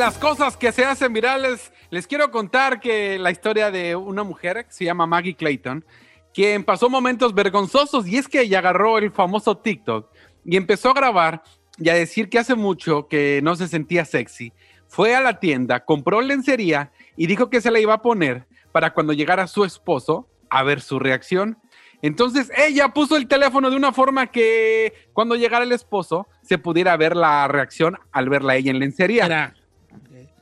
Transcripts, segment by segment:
las cosas que se hacen virales, les quiero contar que la historia de una mujer se llama Maggie Clayton, quien pasó momentos vergonzosos y es que ella agarró el famoso TikTok y empezó a grabar y a decir que hace mucho que no se sentía sexy. Fue a la tienda, compró lencería y dijo que se la iba a poner para cuando llegara su esposo a ver su reacción. Entonces ella puso el teléfono de una forma que cuando llegara el esposo se pudiera ver la reacción al verla ella en lencería. Era-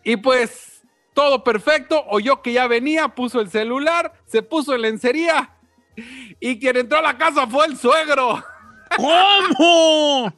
Y pues todo perfecto, oyó que ya venía, puso el celular, se puso en lencería y quien entró a la casa fue el suegro. ¿Cómo?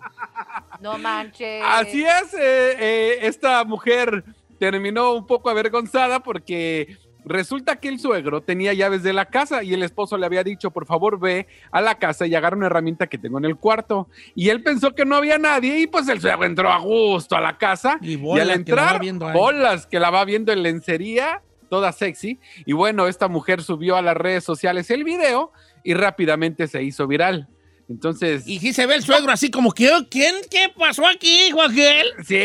No manches. Así es, eh, eh, esta mujer terminó un poco avergonzada porque resulta que el suegro tenía llaves de la casa y el esposo le había dicho, por favor ve a la casa y agarra una herramienta que tengo en el cuarto. Y él pensó que no había nadie y pues el suegro entró a gusto a la casa Y al entrar, bolas que la va viendo en lencería, toda sexy. Y bueno, esta mujer subió a las redes sociales el video y rápidamente se hizo viral. Entonces, Y sí se ve el suegro así como que, "Oh, ¿quién? ¿Qué pasó aquí, Joaquín? Sí,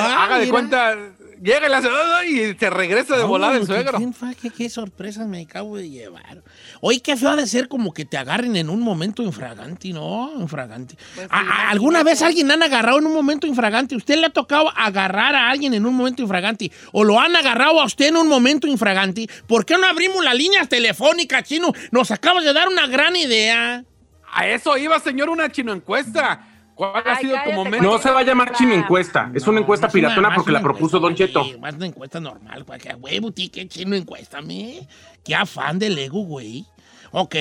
Ah, haga de cuenta, llega y le hace y se regresa de volada el suegro. ¿quién fue? ¿Qué, qué sorpresas me acabo de llevar. Oye, qué feo ha de ser como que te agarren en un momento infragante, ¿no? Infragante. Pues sí, ¿A- a- ¿Alguna vez alguien han agarrado en un momento infragante? ¿Usted le ha tocado agarrar a alguien en un momento infragante? ¿O lo han agarrado a usted en un momento infragante? ¿Por qué no abrimos las líneas telefónicas, chino? Nos acabas de dar una gran idea. A eso iba, señor, una chino encuesta. ¿Cuál ha Ay, sido tu cállate, momento? No se va a llamar chino encuesta. Es una encuesta una- piratona porque la propuso Don Cheto. güey, Más una encuesta normal, güey. Que huevo, ti, qué chino encuesta, me. Qué afán del ego, güey. Ok.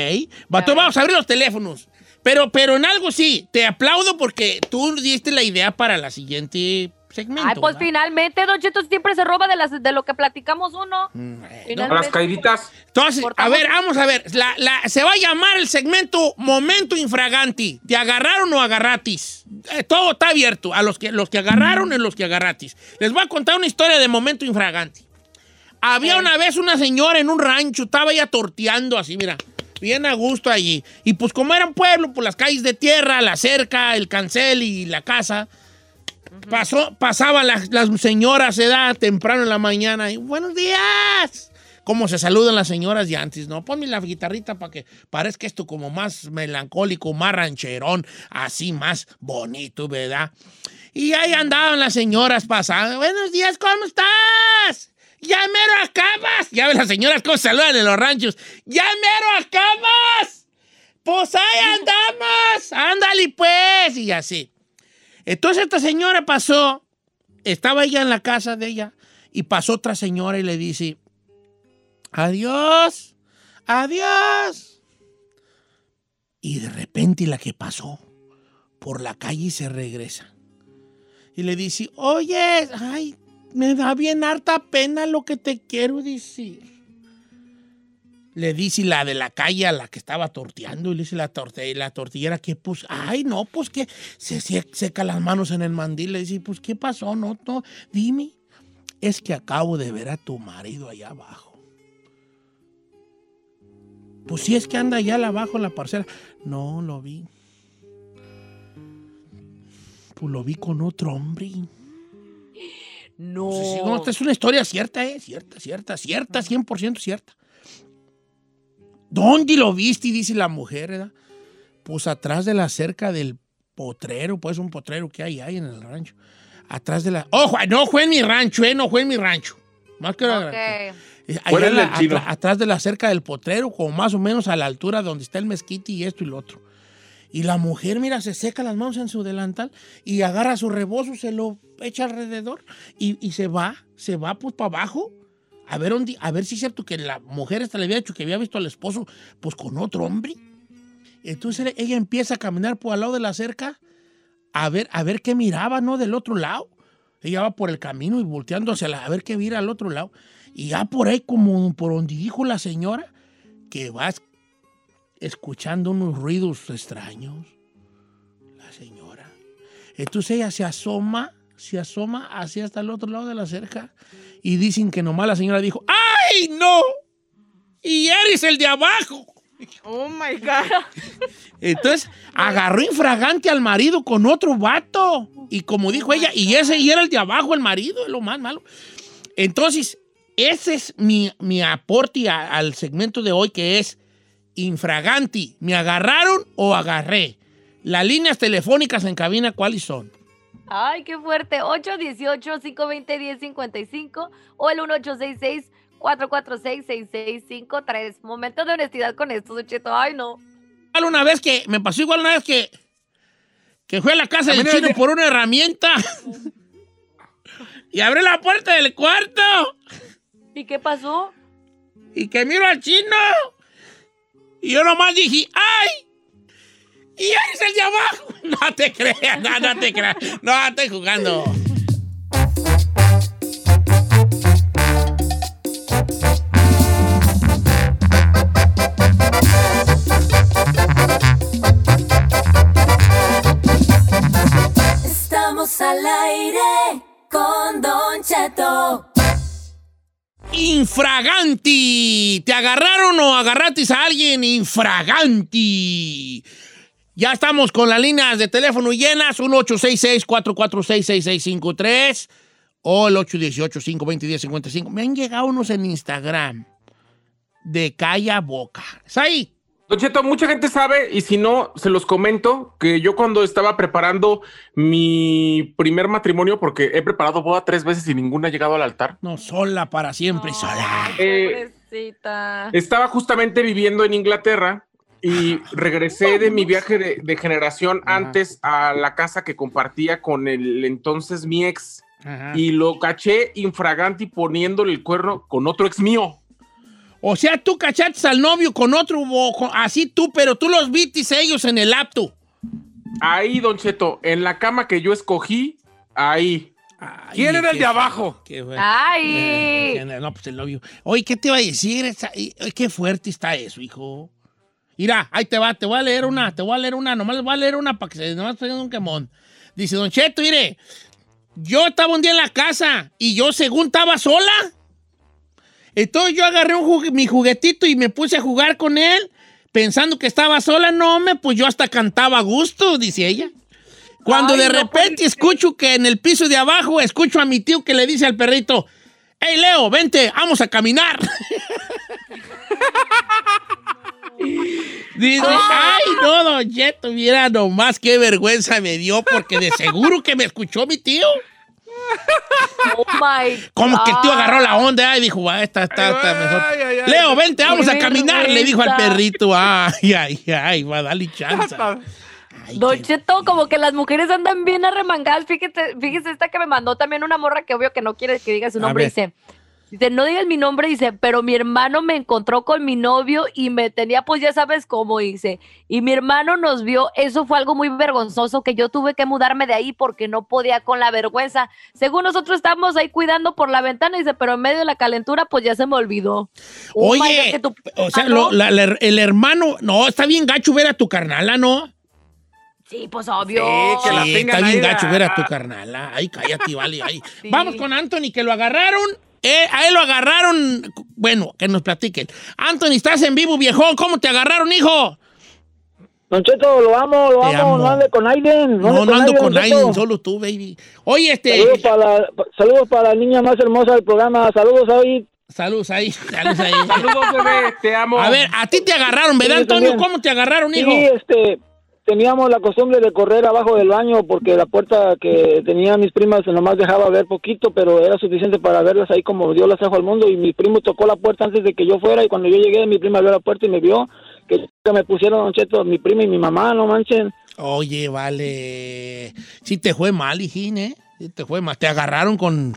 Va, entonces vamos a abrir los teléfonos. Pero, pero en algo sí, te aplaudo porque tú diste la idea para la siguiente segmento. Ay, pues ¿verdad? finalmente, Don Cheto siempre se roba de, las, de lo que platicamos uno. Mm. Finalmente. Las caíditas. Entonces, a ver, vamos a ver. La- la- se va a llamar el segmento Momento Infraganti. ¿Te agarraron o agarratis? Eh, todo está abierto. A los que, los que agarraron y los que agarratis. Les voy a contar una historia de Momento Infraganti. Había una vez una señora en un rancho, estaba ella torteando así, mira, bien a gusto allí. Y pues como era un pueblo, por las calles de tierra, la cerca, el cancel y la casa, pasó, pasaban las, las señoras, edad, temprano en la mañana, y buenos días. Como se saludan las señoras de antes, ¿no? Ponme la guitarrita para que parezca esto como más melancólico, más rancherón, así más bonito, ¿verdad? Y ahí andaban las señoras pasando. Buenos días, ¿cómo estás? Ya mero acabas. Ya ven las señoras cómo saludan en los ranchos. Ya mero acabas. Pues ahí andamos. Ándale pues. Y así. Entonces esta señora pasó, estaba ella en la casa de ella y pasó otra señora y le dice, adiós, adiós. Y de repente la que pasó por la calle se regresa. Y le dice, oye, ay, me da bien harta pena lo que te quiero decir. Le dice la de la calle a la que estaba torteando, y le dice la, torte, la tortillera que, pues, ay, no, pues que se, se- seca las manos en el mandil. Le dice, pues, ¿qué pasó? No, no, dime. Es que acabo de ver a tu marido allá abajo. Pues si es que anda allá abajo en la parcela. No, lo vi. Pues lo vi con otro hombre. No. Esta es una historia cierta, ¿eh? Cierta, cierta, cierta, 100% cierta. ¿Dónde lo viste? Dice la mujer, ¿verdad? Pues atrás de la cerca del potrero, pues un potrero que hay ahí en el rancho. Atrás de la... ¡Ojo! No fue en mi rancho, ¿eh? No fue en mi rancho. Más que era- Ok. eh, allá ¿Cuál es en la- atrás de la cerca del potrero, como más o menos a la altura donde está el mezquite y esto y lo otro. Y la mujer, mira, se seca las manos en su delantal y agarra su rebozo, se lo echa alrededor y, y se va, se va pues para abajo. A ver, dónde- a ver si es cierto que la mujer esta le había dicho que había visto al esposo pues con otro hombre. Entonces ella empieza a caminar por al lado de la cerca a ver, a ver qué miraba, ¿no? Del otro lado. Ella va por el camino y volteando hacia la, a ver qué mira al otro lado. Y ya por ahí, como por donde dijo la señora, que va es- escuchando unos ruidos extraños. La señora. Entonces ella se asoma, se asoma hacia hasta el otro lado de la cerca. Y dicen que nomás la señora dijo, ¡ay, no! Y eres el de abajo. Oh my God. Entonces agarró infragante al marido con otro vato. Y como dijo ella, y ese y era el de abajo, el marido, es lo más malo. Entonces, ese es mi, mi aporte a- al segmento de hoy, que es infraganti. ¿Me agarraron o agarré? Las líneas telefónicas en cabina, ¿cuáles son? Ay, qué fuerte. 818-520-1055 o el 1866-446-6653. Momento de honestidad con esto, Cheto. Ay, no. Igual una vez que, me pasó igual una vez que, que fui a la casa del chino por una herramienta y abrí la puerta del cuarto ¿Y qué pasó? y que miro al chino y yo nomás dije, ¡ay! Y ahí es el de abajo. No te creas, no, no te creas. No, estoy jugando. Estamos al aire con Don Cheto. Infraganti. ¿Te agarraron o agarratis a alguien? Infraganti. Ya estamos con las líneas de teléfono llenas. 1866-446-6653 o el 818-520-1055. Me han llegado unos en Instagram de calla boca. ¿Es ahí? Don Cheto, mucha gente sabe, y si no, se los comento, que yo cuando estaba preparando mi primer matrimonio, porque he preparado boda tres veces y ninguna ha llegado al altar, No, sola para siempre, sola. Eh, Pobrecita. estaba justamente viviendo en Inglaterra y regresé de mi viaje de, de generación Ajá. antes a la casa que compartía con el entonces mi ex Ajá. y lo caché infraganti poniéndole el cuerno con otro ex mío. O sea, tú cachaste al novio con otro, con- así tú, pero tú los vitis ellos en el apto. Ahí, Don Cheto, en la cama que yo escogí, ahí. Ay, ¿Quién era el de abajo? Qué bueno. Ay. Eh, no, pues el novio. Oye, ¿qué te iba a decir? Qué fuerte está eso, hijo. Mira, ahí te va, te voy a leer una, te voy a leer una, nomás les voy a leer una para que se nomás tengan un quemón. Dice, Don Cheto, mire, yo estaba un día en la casa y yo según estaba sola. Entonces yo agarré un mi juguetito y me puse a jugar con él, pensando que estaba sola. No, me, pues yo hasta cantaba a gusto, dice ella. Cuando Ay, de no repente escucho que en el piso de abajo, escucho a mi tío que le dice al perrito, hey Leo, vente, vamos a caminar. Dice, ay, no, don Cheto, mira nomás qué vergüenza me dio porque de seguro que me escuchó mi tío. Oh my Como que el tío agarró la onda y dijo, ah, esta está, está mejor. Ay, ay, ay. Leo, vente, vamos a caminar, le dijo al perrito. Ay, ay, ay, va a darle chance. Don Cheto, como que las mujeres andan bien arremangadas. Fíjate, fíjese esta que me mandó también una morra que obvio que no quiere que diga su nombre. Dice, dice, no digas mi nombre, dice, pero mi hermano me encontró con mi novio y me tenía, pues ya sabes cómo, dice. Y mi hermano nos vio, eso fue algo muy vergonzoso, que yo tuve que mudarme de ahí porque no podía con la vergüenza. Según nosotros estábamos ahí cuidando por la ventana, dice, pero en medio de la calentura, pues ya se me olvidó. Oh God, Oye, tu o sea, hermano- lo- la- la- el hermano, no, está bien gacho ver a tu carnala, ¿no? Sí, pues obvio. Sí, que la Sí, tengan está bien ahí, gacho ah, ver a tu ah. carnala. Ay, cállate, vale. ay. Sí. Vamos con Anthony, que lo agarraron. Eh, a él lo agarraron. Bueno, que nos platiquen. Anthony, estás en vivo, viejón. ¿Cómo te agarraron, hijo? Don Cheto, lo amo, lo amo, amo. no ande con Aiden. No, no ando Aiden, con Cheto. solo tú, baby. Oye, este. Saludos para, la, saludos para la niña más hermosa del programa. Saludos ahí. Saludos ahí, saludos ahí. Saludos, bebé, te amo. A ver, a ti te agarraron, ¿verdad, Sí, Antonio? también. ¿Cómo te agarraron, hijo? Sí, este, teníamos la costumbre de correr abajo del baño porque la puerta que tenían mis primas nomás dejaba ver poquito, pero era suficiente para verlas ahí como Dios las trajo al mundo. Y mi primo tocó la puerta antes de que yo fuera y cuando yo llegué, mi prima abrió la puerta y me vio que, que me pusieron, Don Cheto, mi prima y mi mamá, no manchen. Oye, vale. Sí te fue mal, hijín, ¿eh? Sí te fue mal. Te agarraron con...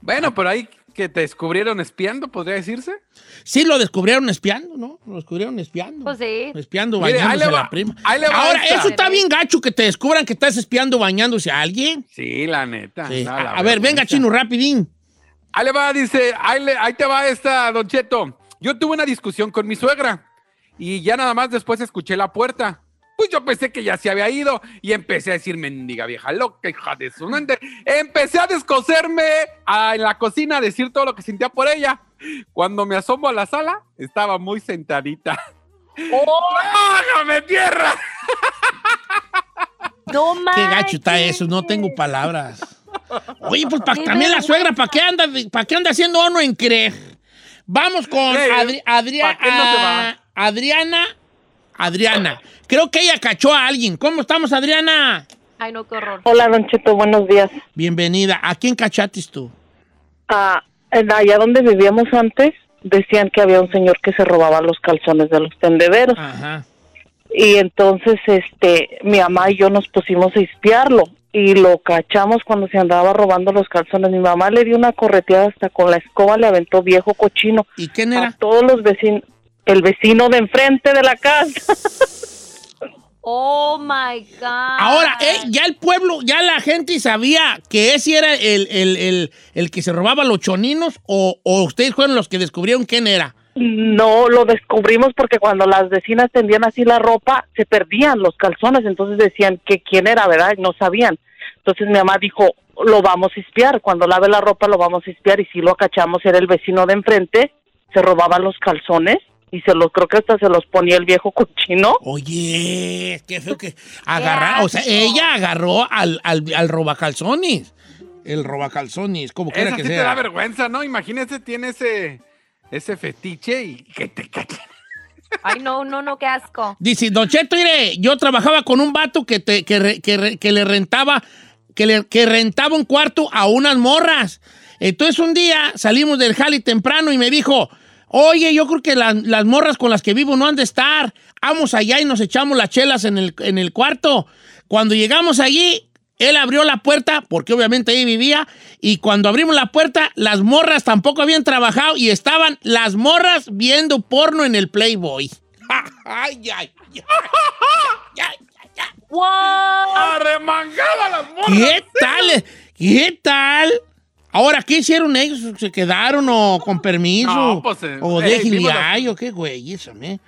Bueno, pero ahí que te descubrieron espiando, podría decirse. Sí, lo descubrieron espiando, ¿no? Lo descubrieron espiando. Pues sí. Espiando, Mire, ahí bañándose le va- la prima. ahí le va Ahora, esta. eso está bien gacho que te descubran que estás espiando bañándose a alguien. Sí, la neta. Sí. No, A, la a ver, venga, chino, rapidín. Ahí le va, dice, ahí, le- ahí te va esta, Don Cheto. Yo tuve una discusión con mi suegra y ya nada más después escuché la puerta. Pues yo pensé que ya se había ido y empecé a decir, mendiga vieja loca, hija de su mente. Empecé a descoserme a- en la cocina, a decir todo lo que sentía por ella. Cuando me asomo a la sala, estaba muy sentadita. Oh, ¡Bájame tierra! No Qué gacho está manches. eso, no tengo palabras. Oye, pues pa- también la suegra, ¿para qué anda, para qué anda haciendo uno en creer? Vamos con Adri- ¿pa' qué no se va? a- Adriana. Adriana. Creo que ella cachó a alguien. ¿Cómo estamos, Adriana? Ay, no, qué horror. Hola, Don Cheto, buenos días. Bienvenida. ¿A quién cachatis tú? Ah, en allá donde vivíamos antes, decían que había un señor que se robaba los calzones de los tendederos. Ajá. Y entonces, este, mi mamá y yo nos pusimos a espiarlo y lo cachamos cuando se andaba robando los calzones. Mi mamá le dio una correteada hasta con la escoba, le aventó viejo cochino ¿Y quién a era? todos los vecinos. El vecino de enfrente de la casa. Oh my God. Ahora, eh, ya el pueblo, ya la gente sabía que ese era el, el- el- el que se robaba los choninos o, o ustedes fueron los que descubrieron quién era. No lo descubrimos porque cuando las vecinas tendían así la ropa, se perdían los calzones, entonces decían que quién era, ¿verdad? No sabían. Entonces mi mamá dijo, lo vamos a espiar, cuando lave la ropa lo vamos a espiar y si lo cachamos era el vecino de enfrente, se robaba los calzones y se los, creo que hasta se los ponía el viejo cochino. Oye, qué feo que agarrar, o sea, ella agarró al, al, al robacalzones. El robacalzones, como quiera que sí te da sea. vergüenza, ¿no? Imagínese, tiene ese, ese fetiche y que te cachen. Ay, no, no, no, qué asco. Dice, Don Cheto, mire, yo trabajaba con un vato que, te- que, re- que re- que le rentaba, que, le, que rentaba un cuarto a unas morras. Entonces un día salimos del jali temprano y me dijo, oye, yo creo que la- las morras con las que vivo no han de estar. Vamos allá y nos echamos las chelas en el, en el cuarto. Cuando llegamos allí, él abrió la puerta, porque obviamente ahí vivía, y cuando abrimos la puerta, las morras tampoco habían trabajado y estaban las morras viendo porno en el Playboy. ay, ay, ay, ay, ay, ay. ¡Wow! ¡Arremangada las morras! ¿Qué tal? ¿Qué tal? Ahora, ¿qué hicieron ellos? ¿Se quedaron o con permiso? No, pues, eh, ¿O eh, la- ay, o qué güey? Eso, ¿me?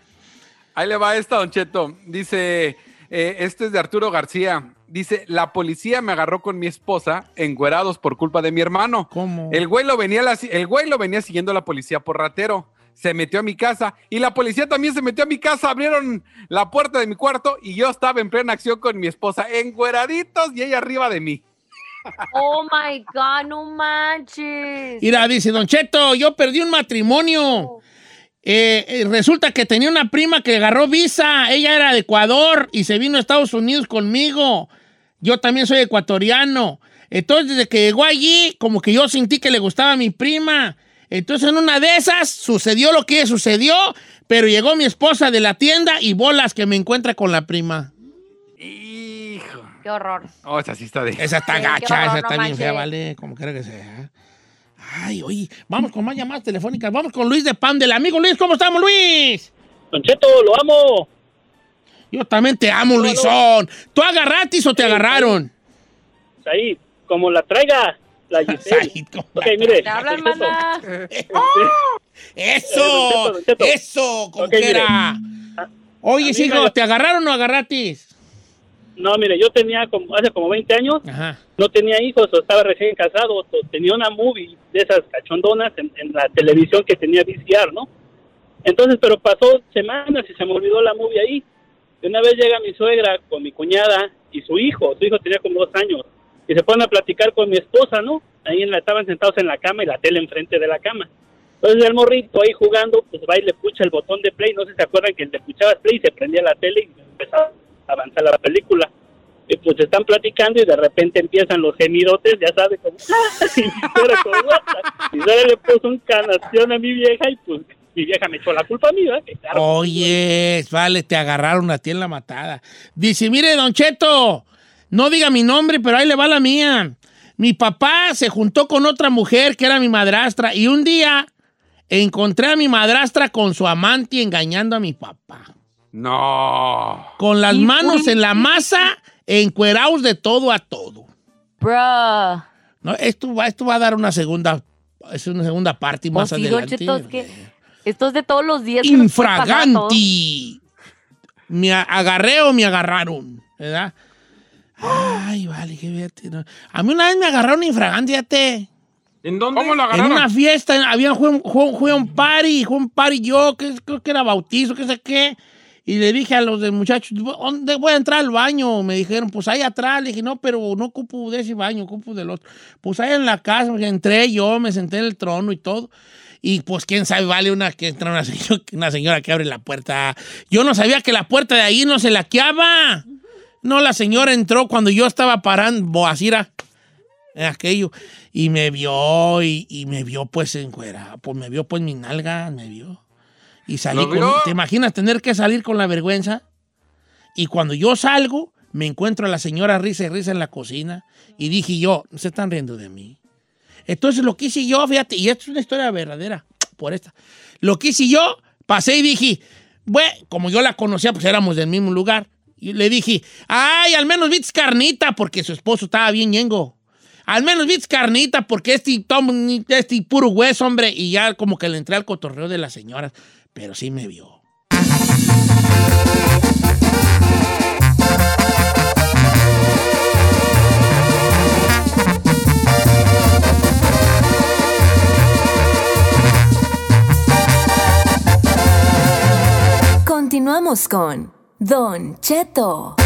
Ahí le va esta, Don Cheto. Dice, eh, este es de Arturo García. Dice, la policía me agarró con mi esposa enguerados por culpa de mi hermano. ¿Cómo? El güey lo venía, la- el güey lo venía siguiendo a la policía por ratero. Se metió a mi casa y la policía también se metió a mi casa. Abrieron la puerta de mi cuarto y yo estaba en plena acción con mi esposa, engueraditos y ella arriba de mí. Oh my God, no manches. Mira, dice, Don Cheto, yo perdí un matrimonio. Eh, eh, resulta que tenía una prima que agarró visa. Ella era de Ecuador y se vino a Estados Unidos conmigo. Yo también soy ecuatoriano. Entonces, desde que llegó allí, como que yo sentí que le gustaba a mi prima. Entonces, en una de esas, sucedió lo que sucedió, pero llegó mi esposa de la tienda y bolas que me encuentra con la prima. Hijo. Qué horror. Oh, esa sí está de... Esa está Sí, gacha, horror, esa no está bien fea, vale, como quiera que sea. Ay, oye, vamos con más llamadas telefónicas. Vamos con Luis de Pan del amigo Luis. ¿Cómo estamos, Luis? Don Cheto, lo amo. Yo también te amo, Luisón. ¿Tú agarratis o te agarraron? Ahí, como la traiga la Giselle. Said, ¿cómo Ok, la- mire. Te Cheto, mana. Eso, eso, como Ok, mire. quiera. Oye, Amiga, sigo, yo- ¿te agarraron o agarratis? No, mire, yo tenía como, hace como 20 años, Ajá. no tenía hijos, o estaba recién casado, o tenía una movie de esas cachondonas en, en la televisión que tenía VCR, ¿no? Entonces, pero pasó semanas y se me olvidó la movie ahí. De una vez llega mi suegra con mi cuñada y su hijo, su hijo tenía como dos años, y se ponen a platicar con mi esposa, ¿no? Ahí en la, estaban sentados en la cama y la tele enfrente de la cama. Entonces el morrito ahí jugando, pues va y le pucha el botón de play, no sé si se acuerdan que le puchabas play y se prendía la tele y empezaba a avanzar la película. Y pues están platicando y de repente empiezan los gemidotes, ya sabes, como... y suegra le puso un canación a mi vieja y pues mi vieja me echó la culpa a mí, ¿verdad? Oye, vale, te agarraron a ti en la matada. Dice, mire, Don Cheto, no diga mi nombre, pero ahí le va la mía. Mi papá se juntó con otra mujer que era mi madrastra y un día encontré a mi madrastra con su amante engañando a mi papá. No. Con las ¿Y manos en la masa, encuerados de todo a todo. Bruh. No, esto, va, esto va a dar una segunda, es una segunda parte más Oh, sí, Don adelante. Cheto, es que esto es de todos los días. Infraganti. Me agarré o me agarraron, ¿verdad? Ay, vale, qué no. A mí una vez me agarraron infraganti, fíjate. ¿En dónde? ¿Cómo lo En agarraron? una fiesta, había fue, un- fue un party, fue un party yo, que creo que era bautizo, que sé qué. Y le dije a los muchachos, ¿dónde voy a entrar al baño? Me dijeron, pues ahí atrás. Le dije, no, pero no ocupo de ese baño, ocupo del otro. Pues ahí en la casa, entré yo, me senté en el trono y todo. Y pues quién sabe, vale una que entra una señora, una señora que abre la puerta. Yo no sabía que la puerta de ahí no se laqueaba. No, la señora entró cuando yo estaba parando, boacira, aquello, y me vio, y, y me vio pues en cuera, pues me vio pues mi nalga, me vio. Y salí ¿Lo con? ¿te imaginas tener que salir con la vergüenza? Y cuando yo salgo, me encuentro a la señora risa y risa en la cocina, y dije yo, se están riendo de mí. Entonces lo que hice yo, fíjate, y esto es una historia verdadera, por esta. Lo que hice yo, pasé y dije, bueno, como yo la conocía, pues éramos del mismo lugar. Y le dije, ay, al menos viste carnita, porque su esposo estaba bien ñengo. Al menos viste carnita, porque este, tom- este puro hueso, hombre. Y ya como que le entré al cotorreo de las señoras. Pero sí me vio. Continuamos con Don Cheto.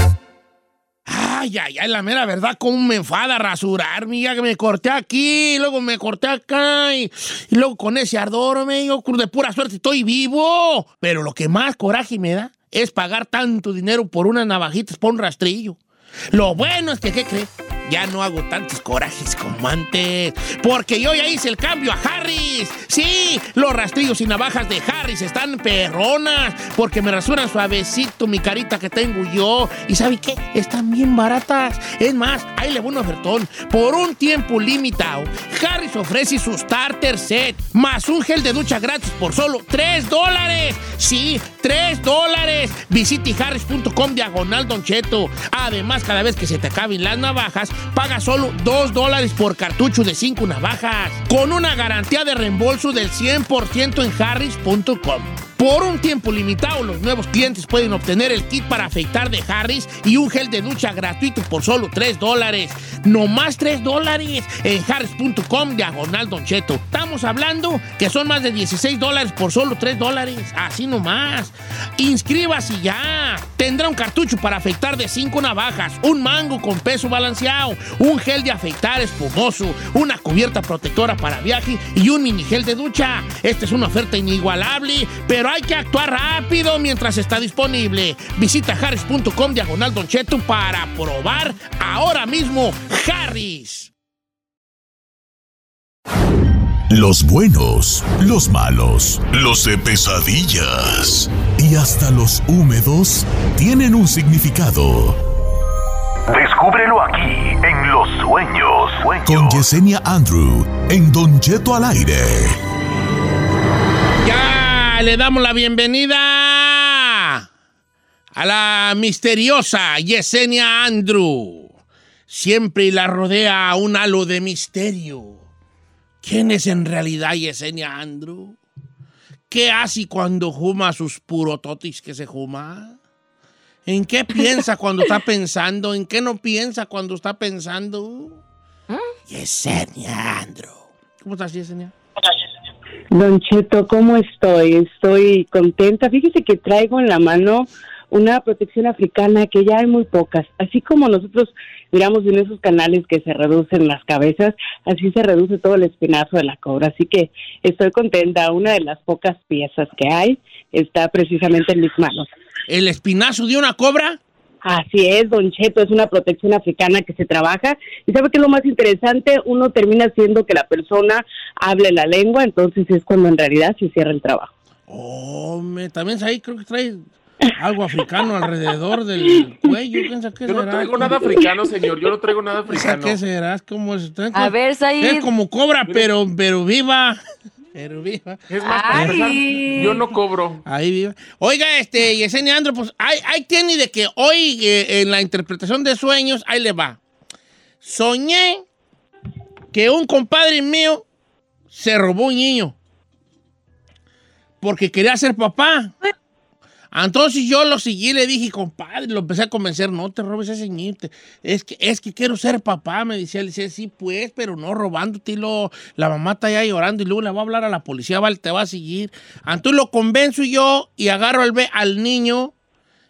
Ay, ay, ay, la mera verdad, cómo me enfada rasurar, mía, que me corté aquí, luego me corté acá, y, luego con ese ardor, me yo de pura suerte estoy vivo. Pero lo que más coraje me da es pagar tanto dinero por unas navajitas, por un rastrillo. Lo bueno es que, ¿qué crees? Ya no hago tantos corajes como antes. Porque yo ya hice el cambio a Harris. Sí, los rastrillos y navajas de Harris están perronas. Porque me rasuran suavecito mi carita que tengo yo. ¿Y sabe qué? Están bien baratas. Es más, ahí le voy un ofertón. Por un tiempo limitado, Harris ofrece su starter set. Más un gel de ducha gratis por solo 3 dólares. Sí, 3 dólares. Visite harris.com diagonal Don Cheto. Además, cada vez que se te acaben las navajas, paga solo 2 dólares por cartucho de 5 navajas. Con una garantía de reembolso del 100% en harris.com. Por un tiempo limitado, los nuevos clientes pueden obtener el kit para afeitar de Harris y un gel de ducha gratuito por solo 3 dólares. No más 3 dólares en harris.com diagonal Don Cheto. Estamos hablando que son más de 16 dólares por solo 3 dólares. Así nomás. Inscríbase ya. Tendrá un cartucho para afeitar de 5 navajas, un mango con peso balanceado, un gel de afeitar espumoso, una cubierta protectora para viaje y un mini gel de ducha. Esta es una oferta inigualable, pero hay que actuar rápido mientras está disponible. Visita harris.com diagonal Don Cheto para probar ahora mismo Harris. Los buenos, los malos, los de pesadillas y hasta los húmedos tienen un significado. Descúbrelo aquí en Los Sueños. Con Yesenia Andrew en Don Cheto al aire. Le damos la bienvenida a la misteriosa Yesenia Andrew. Siempre la rodea un halo de misterio. ¿Quién es en realidad Yesenia Andrew? ¿Qué hace cuando juma sus purototis que se juma? ¿En qué piensa cuando está pensando? ¿En qué no piensa cuando está pensando? Yesenia Andrew. ¿Cómo estás, Yesenia? Don Cheto, ¿cómo estoy? Estoy contenta. Fíjese que traigo en la mano una protección africana que ya hay muy pocas. Así como nosotros miramos en esos canales que se reducen las cabezas, así se reduce todo el espinazo de la cobra. Así que estoy contenta. Una de las pocas piezas que hay está precisamente en mis manos. ¿El espinazo de una cobra? Así es, Don Cheto, es una protección africana que se trabaja. Y sabe que lo más interesante, uno termina haciendo que la persona hable la lengua, entonces es cuando en realidad se cierra el trabajo. Oh, me, también ahí creo que trae algo africano alrededor del cuello. ¿Quién sabe qué Yo no será? traigo nada africano, señor. Yo no traigo nada ¿Quién sabe africano. ¿Qué será? Es como, es, A ver, Said. es como cobra, pero, pero viva. Pero viva. Es más, para empezar, yo no cobro. Ahí viva. Oiga, este, Yesenia Andro, pues ahí, ahí tiene de que hoy eh, en la interpretación de sueños, ahí le va. Soñé que un compadre mío se robó un niño porque quería ser papá. Entonces yo lo seguí, le dije, compadre, lo empecé a convencer, no te robes ese niño, es que, es que quiero ser papá, me decía, le decía, sí, pues, pero no robándote, y lo, la mamá está allá llorando y luego le va a hablar a la policía, vale, te va a seguir. Entonces lo convenzo yo y agarro al, al niño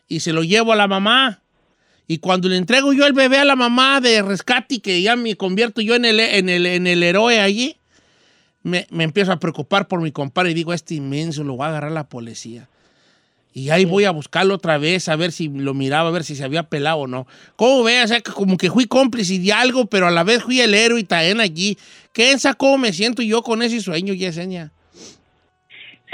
y se lo llevo a la mamá. Y cuando le entrego yo el bebé a la mamá de rescate, que ya me convierto yo en el, en el, en el héroe allí, me, me empiezo a preocupar por mi compadre y digo, este inmenso lo va a agarrar la policía. Y ahí voy a buscarlo otra vez, a ver si lo miraba, a ver si se había pelado o no. ¿Cómo ve? O sea, que como que fui cómplice de algo, pero a la vez fui el héroe y también allí. ¿Qué esa cómo me siento yo con ese sueño, Yesenia?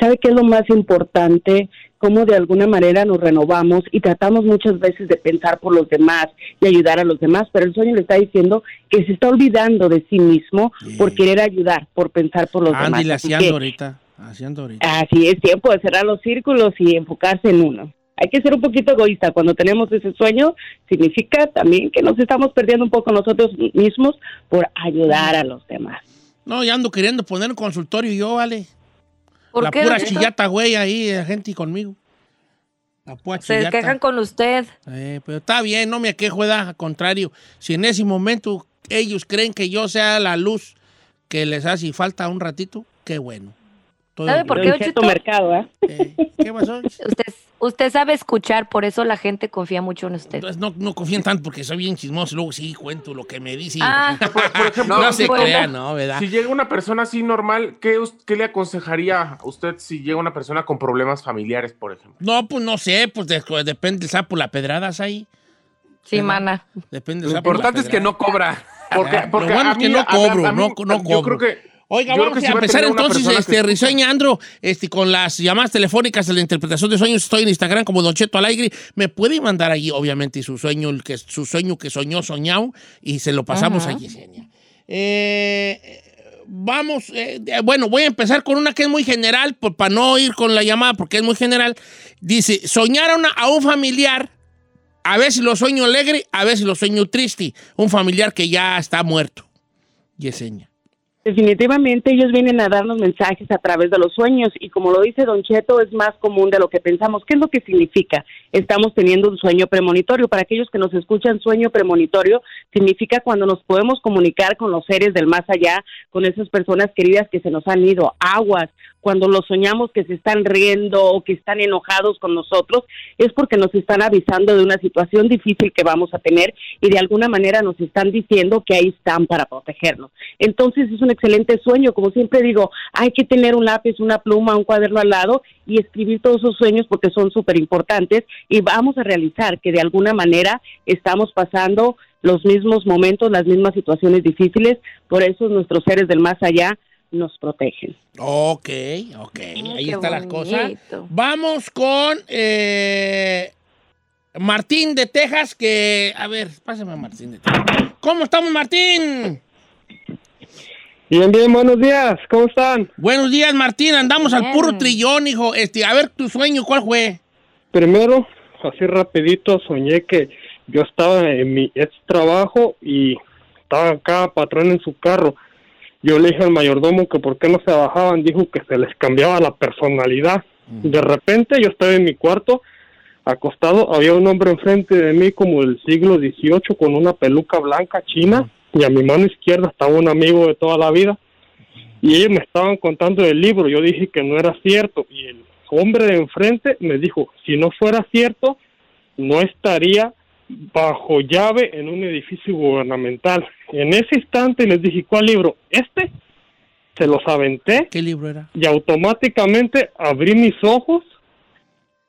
¿Sabe qué es lo más importante? Cómo de alguna manera nos renovamos y tratamos muchas veces de pensar por los demás y ayudar a los demás, pero el sueño le está diciendo que se está olvidando de sí mismo por querer ayudar, por pensar por los Andy, demás. Así que- ahorita. Haciendo ahorita. Así es tiempo de cerrar los círculos y enfocarse en uno. Hay que ser un poquito egoísta cuando tenemos ese sueño. Significa también que nos estamos perdiendo un poco nosotros mismos por ayudar a los demás. No, ya ando queriendo poner un consultorio yo, vale. ¿Por la qué, pura chillata, güey, ahí, la gente conmigo. La pura Se chillata. quejan con usted. Eh, pero está bien, no me quejo, ¿verdad? Al contrario, si en ese momento ellos creen que yo sea la luz que les hace falta un ratito, qué bueno. ¿Sabe por qué. Don Cheto? mercado, ¿eh? ¿Qué pasó? Usted, usted sabe escuchar, por eso la gente confía mucho en usted. Entonces no, no confíen tanto porque soy bien chismoso. Luego sí cuento lo que me dicen. Ah, Por ejemplo, no se bueno. crean, ¿no? ¿Verdad? Si llega una persona así normal, ¿qué, qué le aconsejaría a usted si llega una persona con problemas familiares, por ejemplo? No, pues no sé, pues de- depende del sapo, la pedradas ahí. sí, mana. Depende del Lo sapo. importante es que pedrada. no cobra. Porque, Ah, porque lo bueno a es que mí- no a- cobro, a mí- no, no Yo cobro. creo que. Oiga, yo vamos a empezar entonces, este. Risueña Andro, este, con las llamadas telefónicas de la interpretación de sueños. Estoy en Instagram como Don Cheto Alegre. Me puede mandar allí, obviamente, su sueño, el que, su sueño que soñó, soñado, y se lo pasamos Ajá. a Yesenia. Eh, vamos, eh, bueno, voy a empezar con una que es muy general, por- para no ir con la llamada, porque es muy general. Dice, soñar a, una- a un familiar, a ver si lo sueño alegre, a ver si lo sueño triste. Un familiar que ya está muerto. Yesenia. Definitivamente ellos vienen a darnos mensajes a través de los sueños y como lo dice Don Cheto es más común de lo que pensamos. ¿Qué es lo que significa? Estamos teniendo un sueño premonitorio. Para aquellos que nos escuchan, sueño premonitorio significa cuando nos podemos comunicar con los seres del más allá, con esas personas queridas que se nos han ido, aguas. Cuando los soñamos que se están riendo o que están enojados con nosotros, es porque nos están avisando de una situación difícil que vamos a tener y de alguna manera nos están diciendo que ahí están para protegernos. Entonces es un excelente sueño, como siempre digo, hay que tener un lápiz, una pluma, un cuaderno al lado y escribir todos esos sueños porque son súper importantes y vamos a realizar que de alguna manera estamos pasando los mismos momentos, las mismas situaciones difíciles, por eso nuestros seres del más allá nos protegen. Ok, ok, ahí qué está la cosa. bonito. Vamos con eh, Martín de Texas, que, a ver, pásame a Martín de Texas. ¿Cómo estamos, Martín? Bien, bien, buenos días, ¿cómo están? Buenos días, Martín, andamos al puro trillón, hijo. Este, a ver, tu sueño, ¿cuál fue? Primero, así rapidito, soñé que yo estaba en mi ex trabajo y estaba cada patrón en su carro. Yo le dije al mayordomo que por qué no se bajaban, dijo que se les cambiaba la personalidad. De repente yo estaba en mi cuarto, acostado, había un hombre enfrente de mí como del siglo XVIII con una peluca blanca china y a mi mano izquierda estaba un amigo de toda la vida. Y ellos me estaban contando del libro, yo dije que no era cierto y el hombre de enfrente me dijo, si no fuera cierto, no estaría bajo llave en un edificio gubernamental. En ese instante les dije, ¿cuál libro? Este. Se los aventé ¿Qué libro era? y automáticamente abrí mis ojos,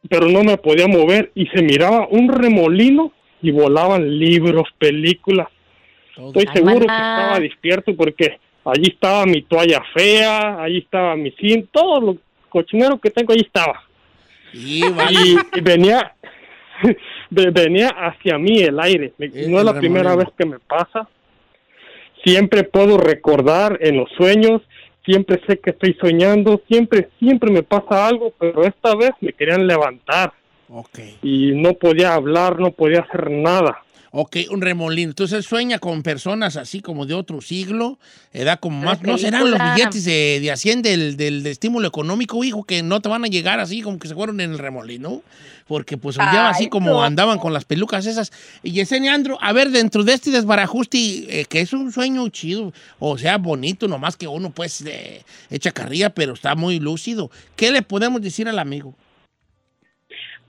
pero no me podía mover y se miraba un remolino y volaban libros, películas. Todo. Estoy Ay, seguro que estaba despierto porque allí estaba mi toalla fea, allí estaba mi cin, todo lo cochinero que tengo allí estaba. Sí, vale. Y, y venía ve- venía hacia mí el aire. Me- El- no es la primera vez que me pasa. Siempre puedo recordar en los sueños, siempre sé que estoy soñando, siempre siempre me pasa algo, pero esta vez me querían levantar y no podía hablar, no podía hacer nada. Ok, un remolino. Entonces él sueña con personas así como de otro siglo, edad como más... ¿No serán los billetes de, de Hacienda del, del, del estímulo económico, hijo, que no te van a llegar así como que se fueron en el remolino? Porque pues soñaba así como no. andaban con las pelucas esas. Y Yesenia Andro, a ver, dentro de este desbarajuste, eh, que es un sueño chido, o sea, bonito, nomás que uno pues eh, echa carrilla, pero está muy lúcido. ¿Qué le podemos decir al amigo?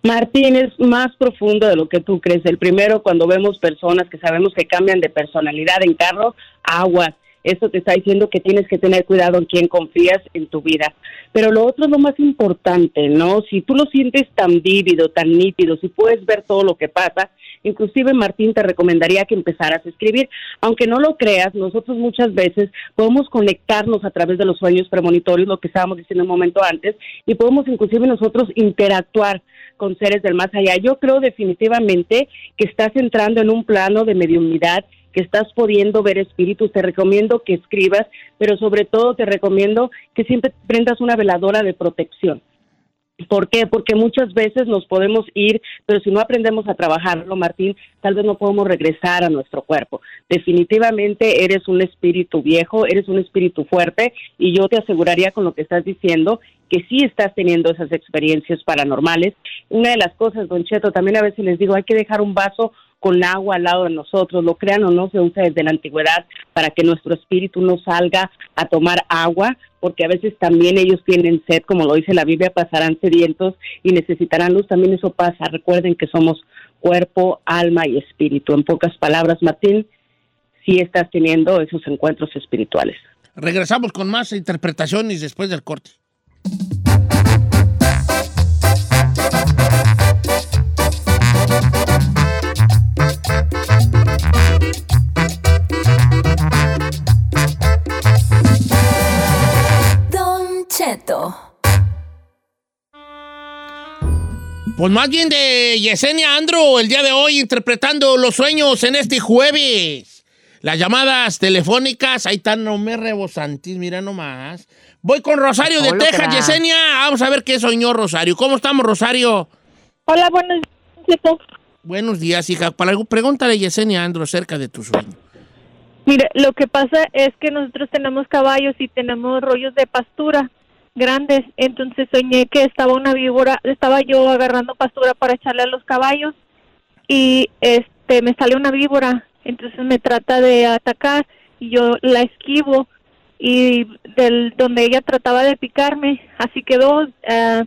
Martín, es más profundo de lo que tú crees. El primero, cuando vemos personas que sabemos que cambian de personalidad en carro, aguas. Eso te está diciendo que tienes que tener cuidado en quién confías en tu vida. Pero lo otro lo más importante, ¿no? Si tú lo sientes tan vívido, tan nítido, si puedes ver todo lo que pasa, inclusive Martín te recomendaría que empezaras a escribir. Aunque no lo creas, nosotros muchas veces podemos conectarnos a través de los sueños premonitorios, lo que estábamos diciendo un momento antes, y podemos inclusive nosotros interactuar con seres del más allá. Yo creo definitivamente que estás entrando en un plano de mediunidad que estás pudiendo ver espíritus, te recomiendo que escribas, pero sobre todo te recomiendo que siempre prendas una veladora de protección. ¿Por qué? Porque muchas veces nos podemos ir, pero si no aprendemos a trabajarlo, Martín, tal vez no podemos regresar a nuestro cuerpo. Definitivamente eres un espíritu viejo, eres un espíritu fuerte y yo te aseguraría con lo que estás diciendo que sí estás teniendo esas experiencias paranormales. Una de las cosas, don Cheto, también a veces les digo, hay que dejar un vaso con agua al lado de nosotros, lo crean o no, se usa desde la antigüedad para que nuestro espíritu no salga a tomar agua, porque a veces también ellos tienen sed, como lo dice la Biblia, pasarán sedientos y necesitarán luz, también eso pasa. Recuerden que somos cuerpo, alma y espíritu. En pocas palabras, Martín, sí estás teniendo esos encuentros espirituales. Regresamos con más interpretaciones después del corte. Pues más bien de Yesenia Andro el día de hoy interpretando los sueños en este jueves. Las llamadas telefónicas, ahí están, no me rebosantis, mira nomás. Voy con Rosario de Hola, Texas. Yesenia. Vamos a ver qué soñó Rosario. ¿Cómo estamos, Rosario? Hola, buenos días. Cheto. Buenos días, hija. Para algo, pregúntale a Yesenia Andro acerca de tu sueño. Mire, lo que pasa es que nosotros tenemos caballos y tenemos rollos de pastura grandes. Entonces soñé que estaba una víbora, estaba yo agarrando pastura para echarle a los caballos y este me sale una víbora. Entonces me trata de atacar y yo la esquivo y del donde ella trataba de picarme, así quedó. ah,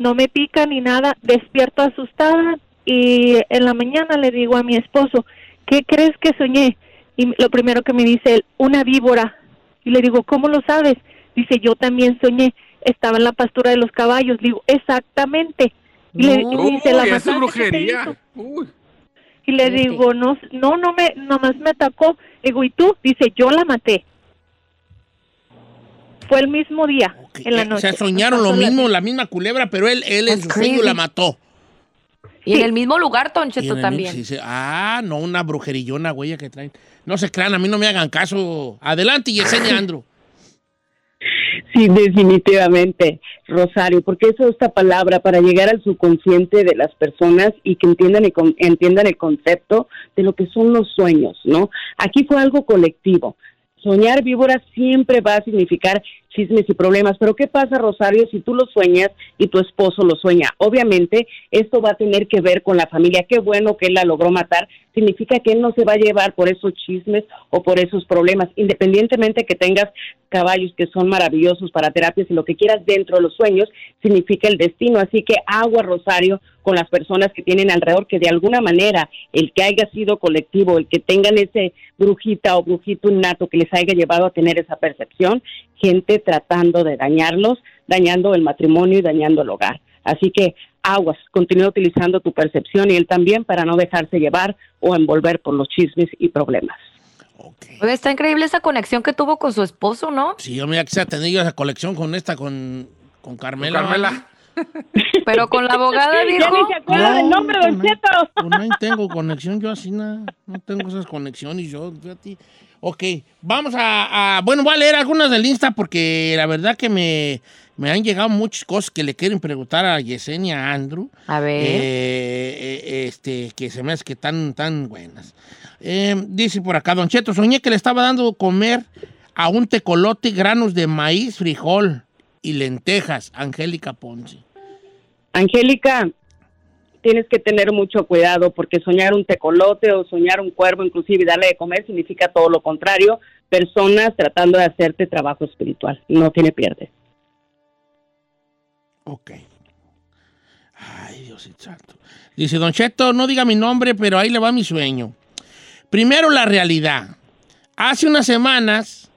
no me pica ni nada. Despierto asustada y en la mañana le digo a mi esposo, ¿qué crees que soñé? Y lo primero que me dice él, una víbora. Y le digo, ¿cómo lo sabes? Dice, yo también soñé, estaba en la pastura de los caballos. Digo, exactamente. Y le, y dice, la Uy, es brujería. ¿qué te hizo?" Y le digo, no, no, no me, nomás me atacó. Digo, ¿y tú? Dice, yo la maté. Fue el mismo día, en la O noche. sea, soñaron lo la- mismo, la misma culebra, pero él, él en su sueño la mató. Y en el mismo lugar, Don Y Cheto, en el también. mismo- sí, sí. Ah, no, una brujerillona, güey, que traen. No se crean, a mí no me hagan caso. Adelante, Yesenia Andro. Sí, definitivamente, Rosario, porque eso esta palabra para llegar al subconsciente de las personas y que entiendan el, entiendan el concepto de lo que son los sueños, ¿no? Aquí fue algo colectivo. Soñar víbora siempre va a significar chismes y problemas, pero ¿qué pasa, Rosario, si tú lo sueñas y tu esposo lo sueña? Obviamente, esto va a tener que ver con la familia. Qué bueno que él la logró matar. Significa que él no se va a llevar por esos chismes o por esos problemas, independientemente que tengas caballos que son maravillosos para terapias y lo que quieras dentro de los sueños, significa el destino. Así que agua, Rosario, con las personas que tienen alrededor, que de alguna manera el que haya sido colectivo, el que tengan ese brujita o brujito innato que les haya llevado a tener esa percepción, gente tratando de dañarlos, dañando el matrimonio y dañando el hogar. Así que aguas, continúa utilizando tu percepción y él también para no dejarse llevar o envolver por los chismes y problemas. Oye, está increíble esa conexión que tuvo con su esposo, ¿no? Sí, yo me quisiera tener yo esa colección con esta, con, con Carmela. Carmela. Pero con la abogada, Ya dijo. ni se acuerda del nombre, don pues no, Cheto. pues no tengo conexión yo así, nada. No tengo esas conexiones yo, fíjate. Ok, vamos a, a- Bueno, voy a leer algunas del Insta porque la verdad que me, me han llegado muchas cosas que le quieren preguntar a Yesenia Andrew. A ver. Eh, eh, este, que se me hace que tan, tan buenas. Eh, dice por acá, Don Cheto, soñé que le estaba dando comer a un tecolote granos de maíz, frijol y lentejas, Angélica Ponce. Angélica, tienes que tener mucho cuidado porque soñar un tecolote o soñar un cuervo, inclusive darle de comer, significa todo lo contrario. Personas tratando de hacerte trabajo espiritual. No tiene pierde. Ok. Ay, Dios santo. Dice, Don Cheto, no diga mi nombre, pero ahí le va mi sueño. Primero, la realidad. Hace unas semanas,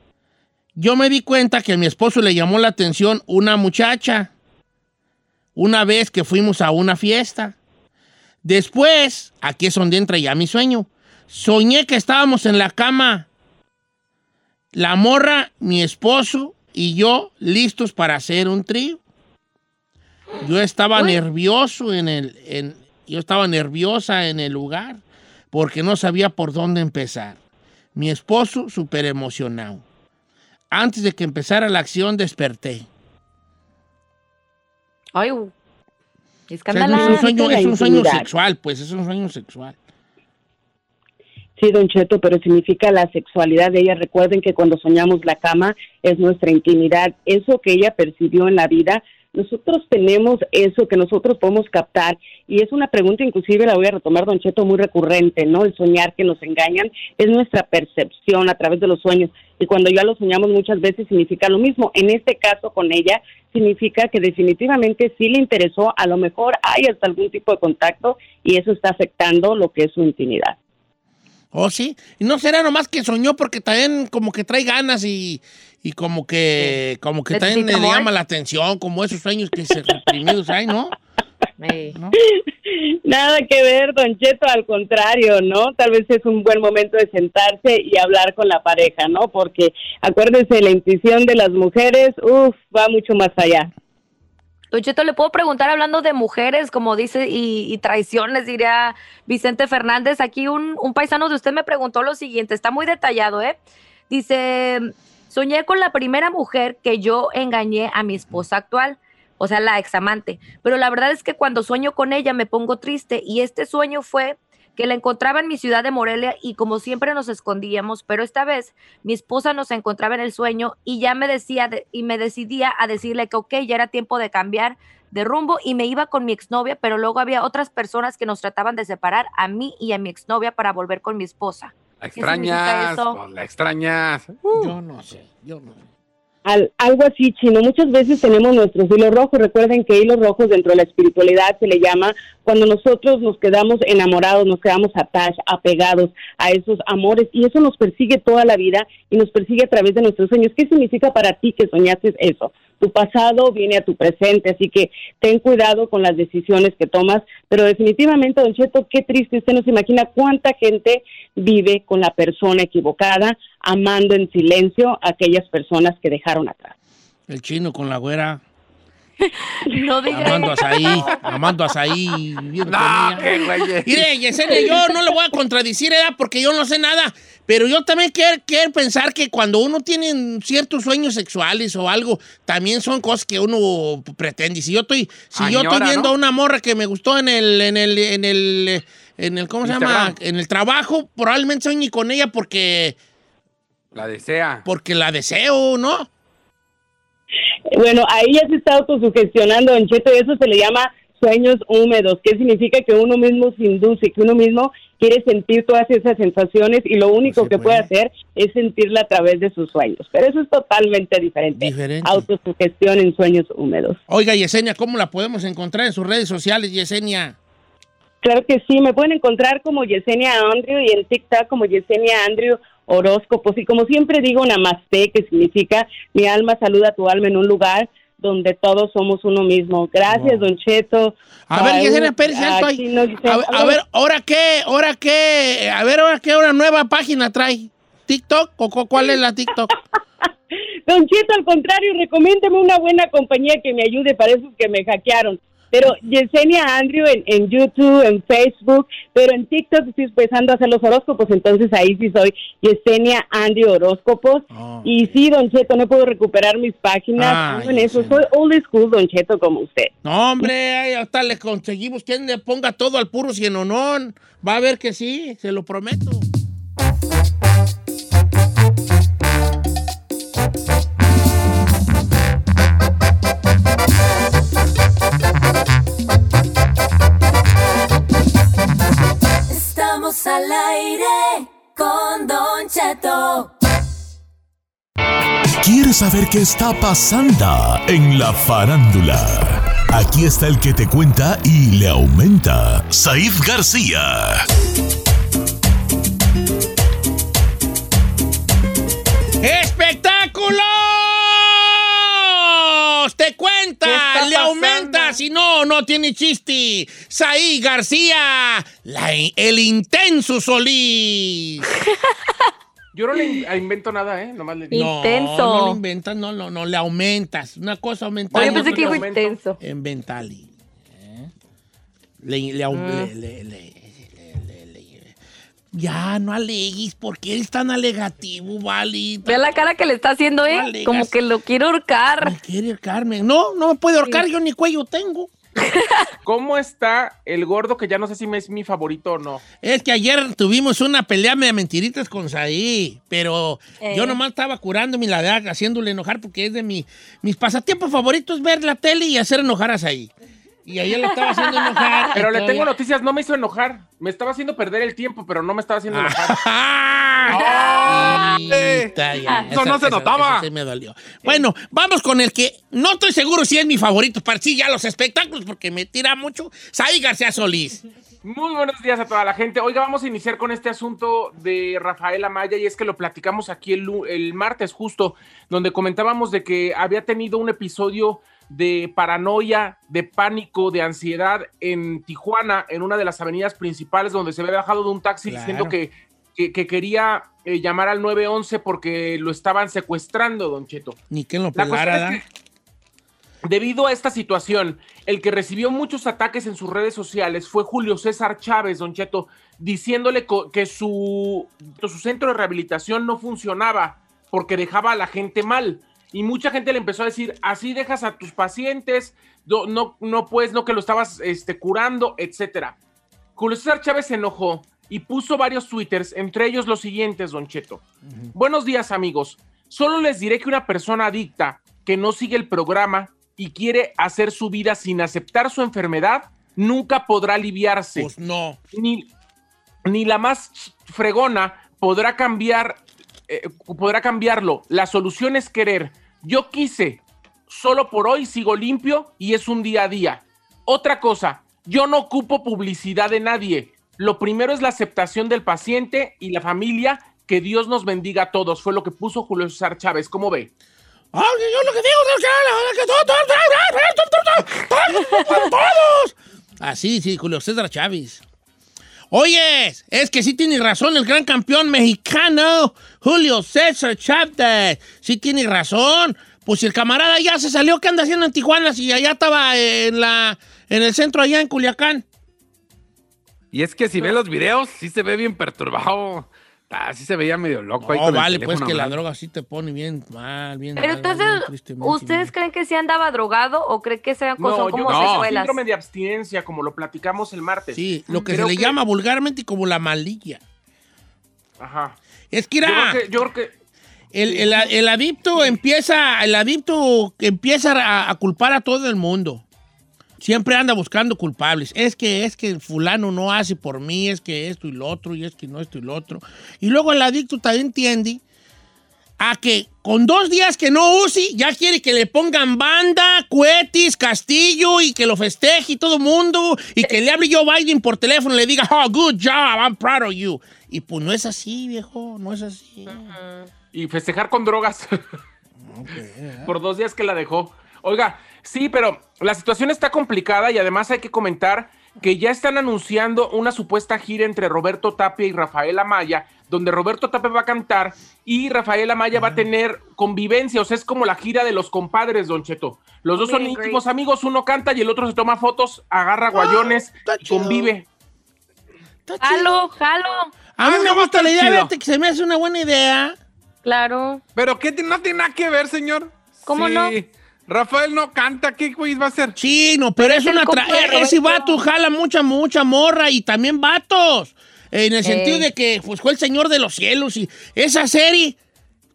yo me di cuenta que a mi esposo le llamó la atención una muchacha. Una vez que fuimos a una fiesta. Después, aquí es donde entra ya mi sueño. Soñé que estábamos en la cama. La morra, mi esposo y yo listos para hacer un trío. Yo estaba nervioso en el, en- yo estaba nerviosa en el lugar porque no sabía por dónde empezar. Mi esposo súper emocionado. Antes de que empezara la acción desperté. Ay, O sea, es escándala. un sueño, es un sueño sexual, pues es un sueño sexual. Sí, Don Cheto, pero significa la sexualidad de ella. Recuerden que cuando soñamos la cama es nuestra intimidad. Eso que ella percibió en la vida, nosotros tenemos eso que nosotros podemos captar. Y es una pregunta, inclusive la voy a retomar, Don Cheto, muy recurrente, ¿no? El soñar que nos engañan es nuestra percepción a través de los sueños. Y cuando ya lo soñamos muchas veces significa lo mismo. En este caso con ella significa que definitivamente sí le interesó, a lo mejor hay hasta algún tipo de contacto y eso está afectando lo que es su intimidad. ¿Oh, sí? Y no será nomás que soñó porque también como que trae ganas y, y como que como que también le llama la atención, como esos sueños que se reprimidos hay, ¿no? Nada que ver, Don Cheto, al contrario, ¿no? Tal vez es un buen momento de sentarse y hablar con la pareja, ¿no? Porque acuérdense, la intuición de las mujeres, uff, va mucho más allá. Don Cheto, ¿le puedo preguntar hablando de mujeres, como dice, y, y traiciones, diría Vicente Fernández? Aquí un, un paisano de usted me preguntó lo siguiente, está muy detallado, ¿eh? Dice, soñé con la primera mujer que yo engañé a mi esposa actual, o sea, la examante, pero la verdad es que cuando sueño con ella me pongo triste y este sueño fue que la encontraba en mi ciudad de Morelia y como siempre nos escondíamos, pero esta vez mi esposa nos encontraba en el sueño y ya me decía de- y me decidía a decirle que ok, ya era tiempo de cambiar de rumbo y me iba con mi exnovia, pero luego había otras personas que nos trataban de separar a mí y a mi exnovia para volver con mi esposa. La ¿Qué significa extrañas, eso? pues, la extrañas. Yo no sé, yo no sé. Al- algo así, chino. Muchas veces tenemos nuestros hilos rojos. Recuerden que hilos rojos dentro de la espiritualidad se le llama cuando nosotros nos quedamos enamorados, nos quedamos attached, apegados a esos amores y eso nos persigue toda la vida y nos persigue a través de nuestros sueños. ¿Qué significa para ti que soñaste eso? Tu pasado viene a tu presente, así que ten cuidado con las decisiones que tomas, pero definitivamente, Don Cheto, qué triste, usted no se imagina cuánta gente vive con la persona equivocada, amando en silencio a aquellas personas que dejaron atrás. El chino con la güera, No diga amando a eso. Saí, amando a Saí, viviendo No, qué güey. Mire, Yesenia, yo no le voy a contradicir, ¿verdad? Porque yo no sé nada. Pero yo también quiero, quiero pensar que cuando uno tiene ciertos sueños sexuales o algo, también son cosas que uno pretende. Si yo estoy, si yo estoy viendo ¿no? a una morra que me gustó en el, en el, en el, en el, ¿cómo se llama? En el trabajo, probablemente sueñe con ella porque, La desea. porque la deseo, ¿no? Bueno, ahí ya se está autosugestionando, Don Cheto, y eso se le llama sueños húmedos, que significa que uno mismo se induce, que uno mismo quiere sentir todas esas sensaciones y lo único Pues que puede puede. hacer es sentirla a través de sus sueños. Pero eso es totalmente diferente. Diferente. Autosugestión en sueños húmedos. Oiga, Yesenia, ¿cómo la podemos encontrar en sus redes sociales, Yesenia? Claro que sí, me pueden encontrar como Yesenia Andrew y en TikTok como Yesenia Andrew Horóscopos. Y como siempre digo, Namaste, que significa mi alma saluda a tu alma en un lugar donde todos somos uno mismo. Gracias, Don Cheto. A ver, Yesenia, A a ver, ¿ahora qué? ¿Ahora qué? A ver, ¿ahora qué? ¿Una nueva página trae? ¿TikTok? ¿O cu- cuál es la TikTok? Don Cheto, al contrario, recomiéndeme una buena compañía que me ayude para esos que me hackearon. Pero Yesenia Andrew en, en YouTube, en Facebook, pero en TikTok estoy empezando a hacer los horóscopos, entonces ahí sí soy Yesenia Andrew Horóscopos. Oh. Y sí, Don Cheto, no puedo recuperar mis páginas. Ay, en eso, soy old school, Don Cheto, como usted. No, hombre, hasta le conseguimos quien le ponga todo al puro cienonón. Va a ver que sí, se lo prometo. Estamos al aire con Don Cheto. ¿Quieres saber qué está pasando en la farándula? Aquí está el que te cuenta y le aumenta, Said García. ¡Espectáculos! ¡Te ¿Qué cuenta! ¡Le aumenta! Si no, no tiene chiste. Saí García, la- el intenso Solís. Yo no le in- invento nada, ¿eh? Nomás le digo. No, Intenso. No, le inventas, no, no, no, le aumentas. Una cosa aumenta. Oye, en pensé que dijo aumenta. intenso. En Ventali. ¿eh? Mm. le- le- le- Ya, no alegues. ¿Por qué eres tan alegativo, Vali? Ve la cara que le está haciendo, No ¿eh? Como que lo quiere ahorcar. Me quiere ahorcarme. No, no me puede ahorcar, yo ni cuello tengo. ¿Cómo está el gordo que ya no sé si me es mi favorito o no? Es que ayer tuvimos una pelea de mentiritas con Saí, pero Eh. yo nomás estaba curándome la edad, haciéndole enojar, porque es de mi, mis pasatiempos favoritos ver la tele y hacer enojar a Saí. Y ayer lo estaba haciendo enojar. Pero le tengo noticias, no me hizo enojar. Me estaba haciendo perder el tiempo, pero no me estaba haciendo enojar. ¡Ah! Ahorita ya, Eso no se notaba. sí me dolió. Bueno, vamos con el que no estoy seguro si es mi favorito para sí ya los espectáculos, porque me tira mucho. Saí García Solís. Muy buenos días a toda la gente. Oiga, vamos a iniciar con este asunto de Rafael Amaya y es que lo platicamos aquí el, el martes justo, donde comentábamos de que había tenido un episodio de paranoia, de pánico, de ansiedad en Tijuana, en una de las avenidas principales, donde se había bajado de un taxi Claro. diciendo que, que- que quería eh, llamar al 911 porque lo estaban secuestrando, don Cheto. Ni que lo es que, debido a esta situación, el que recibió muchos ataques en sus redes sociales fue Julio César Chávez, Don Cheto, diciéndole que su, su centro de rehabilitación no funcionaba porque dejaba a la gente mal. Y mucha gente le empezó a decir, así dejas a tus pacientes, no, no, no pues, no que lo estabas este, curando, etcétera. Julio César Chávez se enojó y puso varios twitters, entre ellos los siguientes, Don Cheto. Buenos días, amigos. Solo les diré que una persona adicta que no sigue el programa y quiere hacer su vida sin aceptar su enfermedad, nunca podrá aliviarse. Pues no. Ni, ni la más fregona podrá cambiar, eh, podrá cambiarlo. La solución es querer. Yo quise, solo por hoy sigo limpio y es un día a día. Otra cosa, yo no ocupo publicidad de nadie. Lo primero es la aceptación del paciente y la familia. Que Dios nos bendiga a todos. Fue lo que puso Julio César Chávez. ¿Cómo ve? Ah, yo lo que digo todos. Así, sí, Julio César Chávez. Oye, es que sí tiene razón el gran campeón mexicano, Julio César Chávez. Sí tiene razón. Pues si el camarada ya se salió, ¿qué anda haciendo en Tijuana? Si allá estaba en, la, en el centro, allá en Culiacán. Y es que si ve los videos, sí se ve bien perturbado. Ah, sí se veía medio loco ahí No, el vale, pues que la droga sí te pone bien mal, bien Pero mal, entonces, bien ¿ustedes creen que sí andaba drogado o creen que sean cosas No, yo como secuelas? síndrome de abstinencia, como lo platicamos el martes. Sí, lo que Creo se le llama vulgarmente como la malilla. Ajá. Es que Yo era... creo que, yo creo que El, el- el adicto empieza, el adicto empieza a, a culpar a todo el mundo. Siempre anda buscando culpables. Es que, es que fulano no hace por mí, es que esto y lo otro, y es que no esto y lo otro. Y luego el adicto también entiende a que con dos días que no use, ya quiere que le pongan banda, cuetis, castillo y que lo festeje y todo mundo y que le hable yo Biden por teléfono y le diga, oh, good job, I'm proud of you. Y pues no es así, viejo, no es así. y festejar con drogas por dos días que la dejó. Oiga, sí, pero la situación está complicada y además hay que comentar que ya están anunciando una supuesta gira entre Roberto Tapia y Rafael Amaya, donde Roberto Tapia va a cantar y Rafael Amaya va a tener convivencia, o sea, es como la gira de los compadres, Don Cheto. Los dos son íntimos amigos, uno canta y el otro se toma fotos, agarra guayones y convive. Jalo, jalo. A mí Ah, me gusta la idea, fíjate que se me hace una buena idea. Claro. Pero ¿qué ti- no tiene nada que ver, señor? ¿Cómo Sí. no? Rafael no canta, ¿qué güey va a hacer? Chino, pero es es una... tra- compa de e- Ese vato jala mucha, mucha morra y también vatos. En el sentido Ey. de que pues, fue el señor de los cielos y esa serie,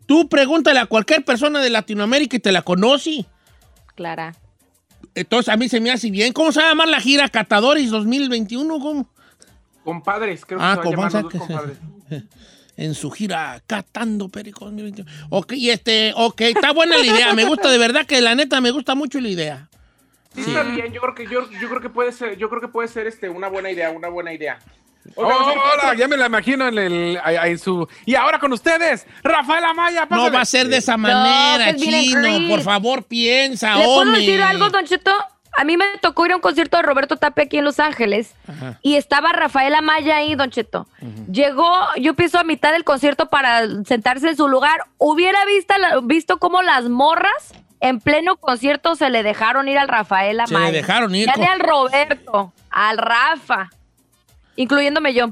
tú pregúntale a cualquier persona de Latinoamérica y te la conoce. Clara. Entonces a mí se me hace bien. ¿Cómo se va a llamar la gira? ¿Catadores 2021? ¿Cómo? Compadres, creo que Ah, se va a llamar los dos que- compadres. en su gira Catando Perico 2021. Ok, este, ok, está buena la idea. Me gusta, de verdad que la neta me gusta mucho la idea. Sí, Sí. está bien, yo creo que yo, yo creo que puede ser, yo creo que puede ser este una buena idea, una buena idea. Oh, Oiga, hola, ya me la imagino en, el, en su... Y ahora con ustedes, Rafael Amaya. No pásale. va a ser de esa manera, chino. Por favor, piensa, ¿Le puedo hombre. decir algo, Don Cheto? A mí me tocó ir a un concierto de Roberto Tapia aquí en Los Ángeles Ajá. y estaba Rafael Amaya ahí, Don Cheto. Llegó, yo pienso a mitad del concierto para sentarse en su lugar. Hubiera visto, visto cómo las morras en pleno concierto se le dejaron ir al Rafael Se Amaya. le dejaron ir Ya con- al Roberto, al Rafa, incluyéndome yo.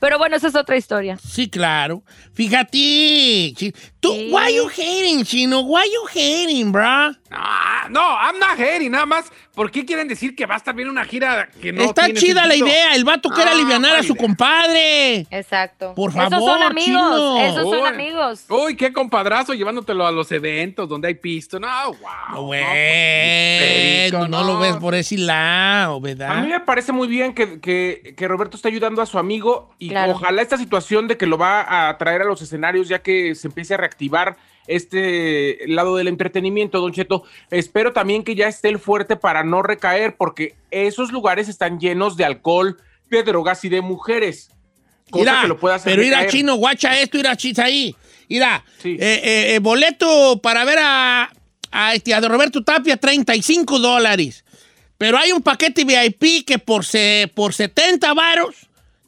Pero bueno, esa es otra historia. Sí, claro. Fíjate. Tú, Sí. why you hating, chino? Why you hating, bro? Ah, no, I'm not hating, nada más. ¿Por qué quieren decir que va a estar bien una gira que no Está tiene chida la idea. El vato quiere Ah, alivianar a su idea. compadre. Exacto. Por Esos son favor, amigos, chino. esos son Uy. amigos. Uy, qué compadrazo llevándotelo a los eventos donde hay pisto. No, wow. No, no, bueno, no, lo ves por ese lado, A mí ¿verdad? me parece muy bien que, que- que Roberto está ayudando a su amigo y Claro. ojalá esta situación de que lo va a traer a los escenarios ya que se empiece a reactivar este lado del entretenimiento, Don Cheto. Espero también que ya esté el fuerte para no recaer porque esos lugares están llenos de alcohol, de drogas y de mujeres. Cosa que lo puede hacer pero ir a chino, guacha esto, ir a chis ahí. Mira, Sí. eh, eh, eh, boleto para ver a, a, este, a Roberto Tapia, 35 dólares. Pero hay un paquete VIP que por, se, por 70 varos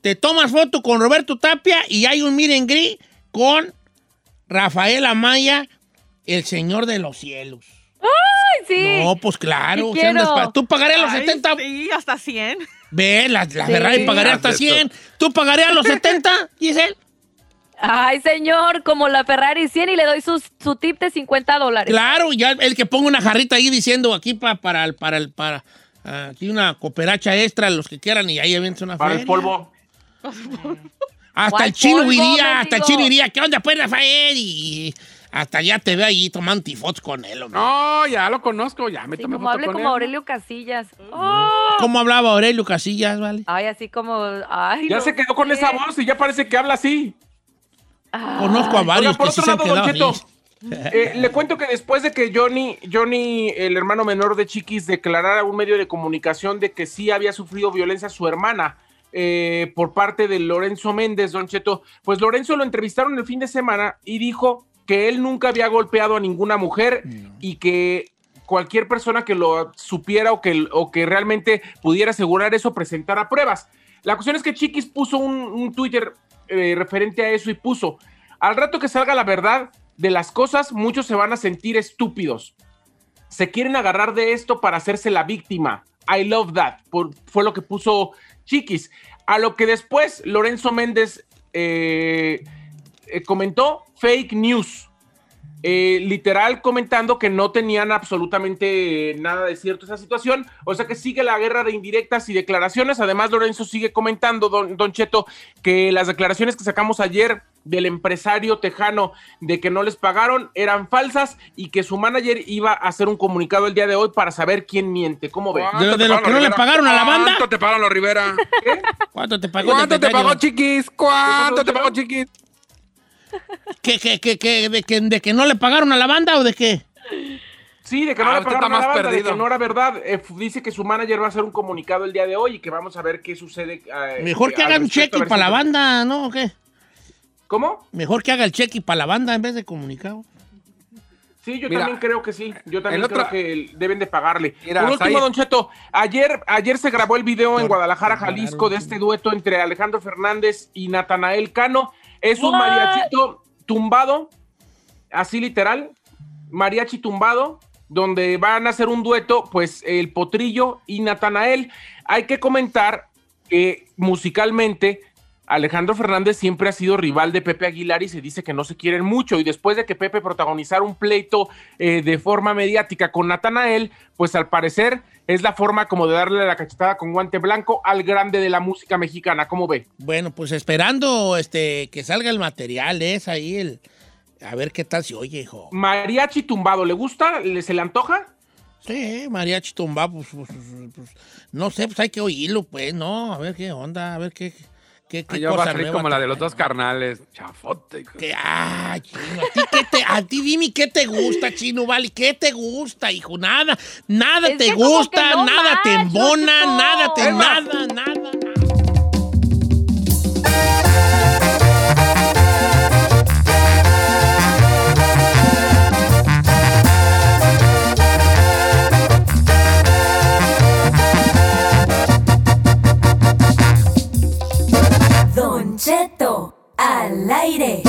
te tomas foto con Roberto Tapia y hay un miren gris con Rafael Amaya, el señor de los cielos. Ay, sí. No, pues claro. Sí pa- ¿Tú pagarías los Ay, 70? Sí, hasta 100. Ve, la, la Sí. Ferrari pagaría hasta 100. ¿Tú pagarías los 70, Giselle? Ay, señor, como la Ferrari 100 y le doy sus- su tip de 50 dólares. Claro, ya el que ponga una jarrita ahí diciendo aquí pa- para el, para el, para, aquí una cooperacha extra, los que quieran, y ahí avienta una Para el feria. polvo. Hasta ¿Cuál el chino polvo, iría, hasta el chino iría. ¿Qué onda, pues, Rafael? Y hasta ya te ve ahí tomando tifots con él, hombre. No, ya lo conozco, ya me Sí, tomé como foto hable con como él. Aurelio Casillas. Oh. ¿Cómo hablaba Aurelio Casillas, vale? Ay, así como. Ay, Ya no se quedó con esa voz y ya parece que habla así. Ay. Conozco a varios Oiga, por que sí otro se han lado, Don Cheto, eh, le cuento que después de que Johnny, Johnny, el hermano menor de Chiquis, declarara a un medio de comunicación de que sí había sufrido violencia su hermana eh, por parte de Lorenzo Méndez, Don Cheto, pues Lorenzo lo entrevistaron el fin de semana y dijo que él nunca había golpeado a ninguna mujer y que cualquier persona que lo supiera o que, o que realmente pudiera asegurar eso presentara pruebas. La cuestión es que Chiquis puso un, un Twitter eh, referente a eso y puso, al rato que salga la verdad de las cosas, muchos se van a sentir estúpidos. Se quieren agarrar de esto para hacerse la víctima. I love that. Por- fue lo que puso Chiquis. A lo que después Lorenzo Méndez eh, eh, comentó fake news. Eh, literal comentando que no tenían absolutamente nada de cierto esa situación. O sea que sigue la guerra de indirectas y declaraciones. Además, Lorenzo sigue comentando, don, don Cheto, que las declaraciones que sacamos ayer del empresario tejano de que no les pagaron eran falsas y que su manager iba a hacer un comunicado el día de hoy para saber quién miente. ¿Cómo ve? ¿Cuánto ¿De- de lo que no le pagaron a la banda? ¿Cuánto te pagaron los Rivera? ¿Cuánto te pagó? ¿Cuánto te pagó, chiquis? ¿Cuánto te pagó, chiquis? ¿Que, que, que, que- de, que, ¿De que no le pagaron a la banda o de qué? Sí, de que no Ah, le pagaron está a la más banda, de perdido. que no era verdad. Eh, dice que su manager va a hacer un comunicado el día de hoy y que vamos a ver qué sucede. eh, Mejor que haga un cheque para si- la banda, ¿no? ¿O qué? ¿Cómo? Mejor que haga el cheque para la banda en vez de comunicado. Sí, yo Mira, también creo que sí. Yo también creo otra- que deben de pagarle. Mira, Por último, Said- Don Cheto, ayer, ayer se grabó el video en Guadalajara, Jalisco, de este dueto entre Alejandro Fernández y Natanael Cano. Es un mariachito tumbado, así literal, mariachi tumbado, donde van a hacer un dueto, pues el Potrillo y Natanael. Hay que comentar que musicalmente Alejandro Fernández siempre ha sido rival de Pepe Aguilar y se dice que no se quieren mucho. Y después de que Pepe protagonizara un pleito eh, de forma mediática con Natanael, pues al parecer es la forma como de darle la cachetada con guante blanco al grande de la música mexicana. ¿Cómo ve? Bueno, pues esperando este, que salga el material, es ahí el. A ver qué tal se oye, hijo. Mariachi tumbado, ¿le gusta? ¿Le, ¿Se le antoja? Sí, mariachi tumba, pues, pues, pues, pues, no sé, pues hay que oírlo, pues, ¿no? A ver qué onda, a ver qué, ¿Qué, qué Ay, yo va a cosa salir como la de los dos carnales. Chafote. hijo. Chino, ¿a ti, qué te, a ti dime qué te gusta, chino, vale, qué te gusta, hijo, nada, nada Es te gusta, no nada te embona, nada te, Es más. nada, nada. Al aire.